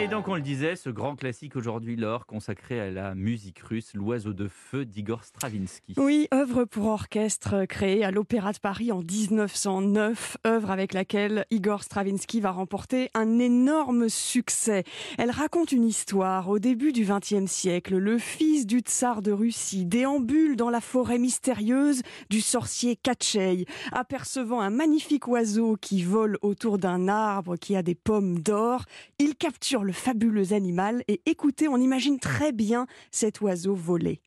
Et donc on le disait, ce grand classique aujourd'hui, l'or, consacré à la musique russe, l'oiseau de feu d'Igor Stravinsky. Oui, œuvre pour orchestre créée à l'Opéra de Paris en 1909, œuvre avec laquelle Igor Stravinsky va remporter un énorme succès. Elle raconte une histoire. Au début du XXe siècle, le fils du tsar de Russie déambule dans la forêt mystérieuse du sorcier Katchei, apercevant un magnifique oiseau qui vole autour d'un arbre qui a des pommes d'or. Il capture le fabuleux animal et écoutez, on imagine très bien cet oiseau voler.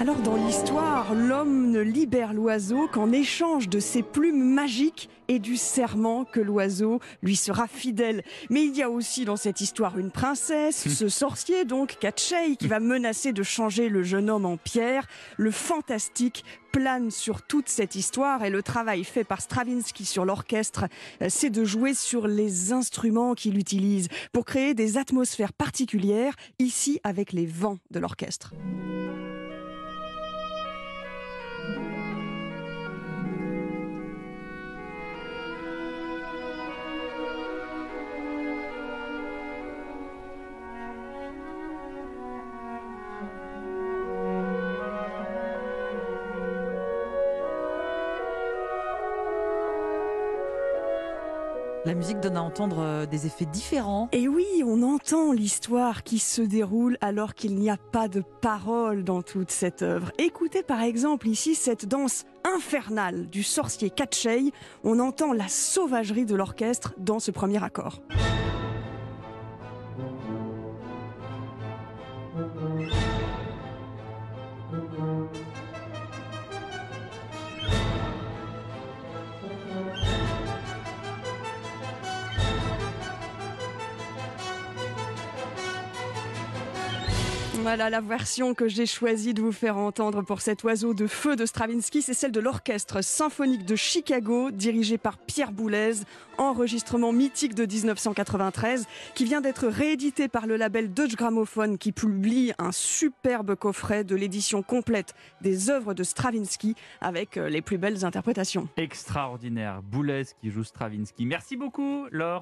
Alors dans l'histoire, l'homme ne libère l'oiseau qu'en échange de ses plumes magiques et du serment que l'oiseau lui sera fidèle. Mais il y a aussi dans cette histoire une princesse, ce sorcier donc, Katchei, qui va menacer de changer le jeune homme en pierre. Le fantastique plane sur toute cette histoire et le travail fait par Stravinsky sur l'orchestre, euh, c'est de jouer sur les instruments qu'il utilise pour créer des atmosphères particulières, ici avec les vents de l'orchestre. La musique donne à entendre euh, des effets différents. Et oui, on entend l'histoire qui se déroule alors qu'il n'y a pas de parole dans toute cette œuvre. Écoutez par exemple ici cette danse infernale du sorcier Katchei. On entend la sauvagerie de l'orchestre dans ce premier accord. Voilà la version que j'ai choisi de vous faire entendre pour cet oiseau de feu de Stravinsky, c'est celle de l'Orchestre symphonique de Chicago, dirigé par Pierre Boulez, enregistrement mythique de 1993, qui vient d'être réédité par le label Deutsche Grammophon, qui publie un superbe coffret de l'édition complète des œuvres de Stravinsky avec euh, les plus belles interprétations. Extraordinaire, Boulez qui joue Stravinsky. Merci beaucoup, Laure.